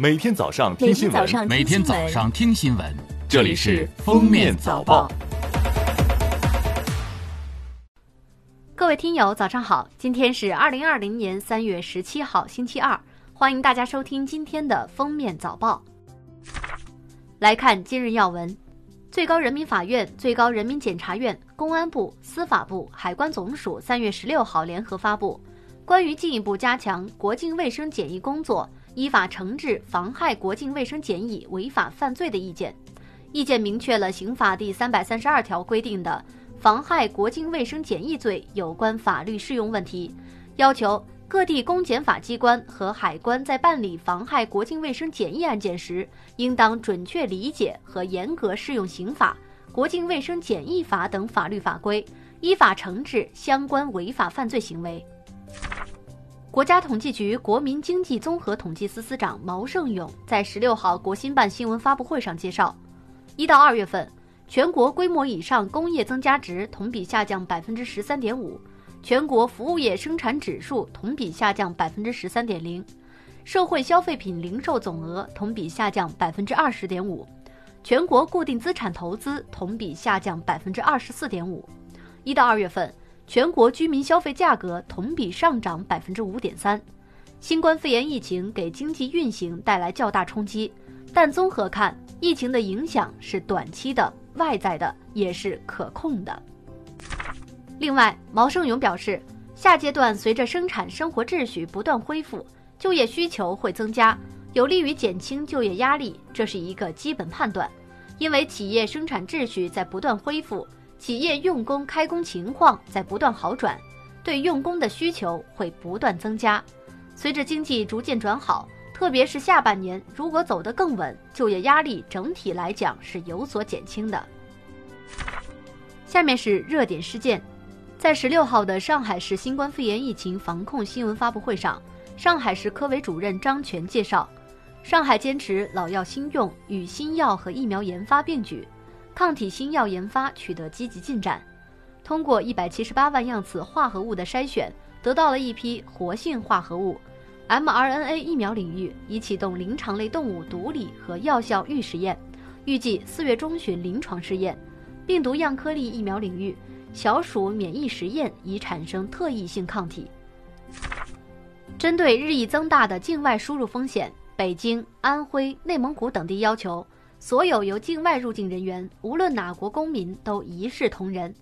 每天早上听新闻，每天早上听新闻，这里是《封面早报》。各位听友，早上好！今天是二零二零年三月十七号，星期二，欢迎大家收听今天的《封面早报》。来看今日要闻：最高人民法院、最高人民检察院、公安部、司法部、海关总署三月十六号联合发布《关于进一步加强国境卫生检疫工作》。依法惩治妨害国境卫生检疫违法犯罪的意见，意见明确了刑法第三百三十二条规定的妨害国境卫生检疫罪有关法律适用问题，要求各地公检法机关和海关在办理妨害国境卫生检疫案件时，应当准确理解和严格适用刑法、国境卫生检疫法等法律法规，依法惩治相关违法犯罪行为。国家统计局国民经济综合统计司司长毛盛勇在十六号国新办新闻发布会上介绍，一到二月份，全国规模以上工业增加值同比下降百分之十三点五，全国服务业生产指数同比下降百分之十三点零，社会消费品零售总额同比下降百分之二十点五，全国固定资产投资同比下降百分之二十四点五，一到二月份。全国居民消费价格同比上涨百分之五点三，新冠肺炎疫情给经济运行带来较大冲击，但综合看，疫情的影响是短期的、外在的，也是可控的。另外，毛盛勇表示，下阶段随着生产生活秩序不断恢复，就业需求会增加，有利于减轻就业压力，这是一个基本判断，因为企业生产秩序在不断恢复。企业用工开工情况在不断好转，对用工的需求会不断增加。随着经济逐渐转好，特别是下半年，如果走得更稳，就业压力整体来讲是有所减轻的。下面是热点事件，在十六号的上海市新冠肺炎疫情防控新闻发布会上，上海市科委主任张全介绍，上海坚持老药新用，与新药和疫苗研发并举。抗体新药研发取得积极进展，通过一百七十八万样次化合物的筛选，得到了一批活性化合物。mRNA 疫苗领域已启动临床类动物毒理和药效预实验，预计四月中旬临床试验。病毒样颗粒疫苗领域，小鼠免疫实验已产生特异性抗体。针对日益增大的境外输入风险，北京、安徽、内蒙古等地要求。所有由境外入境人员，无论哪国公民，都一视同仁。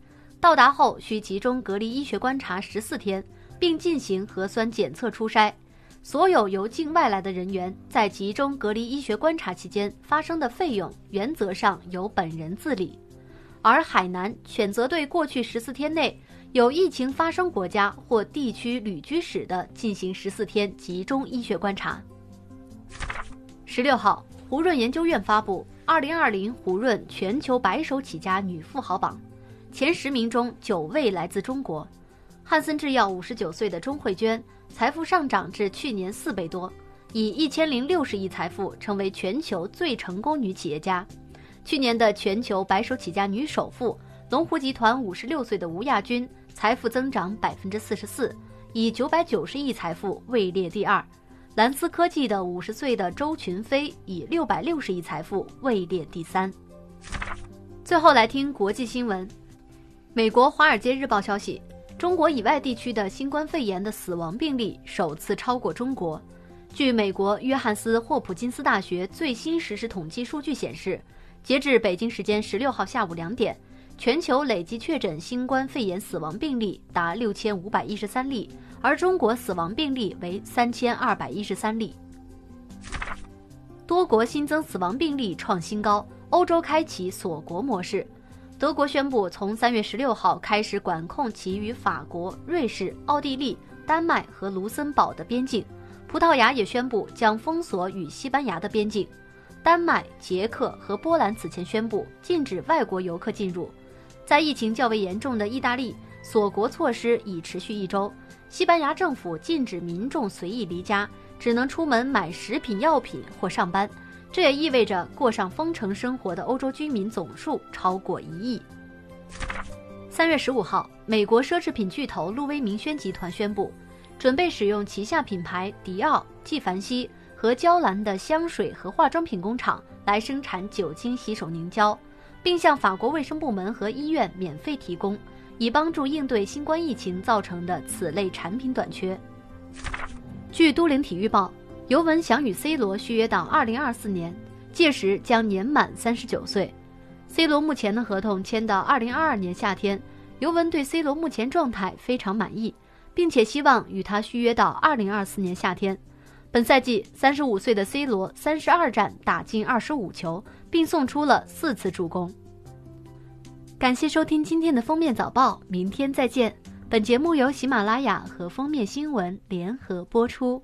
到达后需集中隔离医学观察十四天，并进行核酸检测初筛。所有由境外来的人员在集中隔离医学观察期间发生的费用，原则上由本人自理。而海南选择对过去十四天内有疫情发生国家或地区旅居史的进行十四天集中医学观察。十六号。胡润研究院发布《二零二零胡润全球白手起家女富豪榜》，前十名中九位来自中国。汉森制药五十九岁的钟慧娟，财富上涨至去年四倍多，以一千零六十亿财富成为全球最成功女企业家。去年的全球白手起家女首富，龙湖集团五十六岁的吴亚军，财富增长百分之四十四，以九百九十亿财富位列第二。蓝思科技的五十岁的周群飞以六百六十亿财富位列第三。最后来听国际新闻，美国《华尔街日报》消息，中国以外地区的新冠肺炎的死亡病例首次超过中国。据美国约翰斯霍普金斯大学最新实时统计数据显示，截至北京时间十六号下午两点，全球累计确诊新冠肺炎死亡病例达六千五百一十三例。而中国死亡病例为三千二百一十三例，多国新增死亡病例创新高。欧洲开启锁国模式，德国宣布从三月十六号开始管控其与法国、瑞士、奥地利、丹麦和卢森堡的边境。葡萄牙也宣布将封锁与西班牙的边境。丹麦、捷克和波兰此前宣布禁止外国游客进入。在疫情较为严重的意大利，锁国措施已持续一周。西班牙政府禁止民众随意离家，只能出门买食品药品或上班。这也意味着过上封城生活的欧洲居民总数超过一亿。三月十五号，美国奢侈品巨头路威明轩集团宣布，准备使用旗下品牌迪奥、纪梵希和娇兰的香水和化妆品工厂来生产酒精洗手凝胶，并向法国卫生部门和医院免费提供，以帮助应对新冠疫情造成的此类产品短缺。据都灵体育报，尤文想与 C 罗续约到2024年，届时将年满39岁。C 罗目前的合同签到2022年夏天，尤文对 C 罗目前状态非常满意，并且希望与他续约到2024年夏天。本赛季，三十五岁的 C 罗三十二战打进二十五球，并送出了四次助攻。感谢收听今天的封面早报，明天再见。本节目由喜马拉雅和封面新闻联合播出。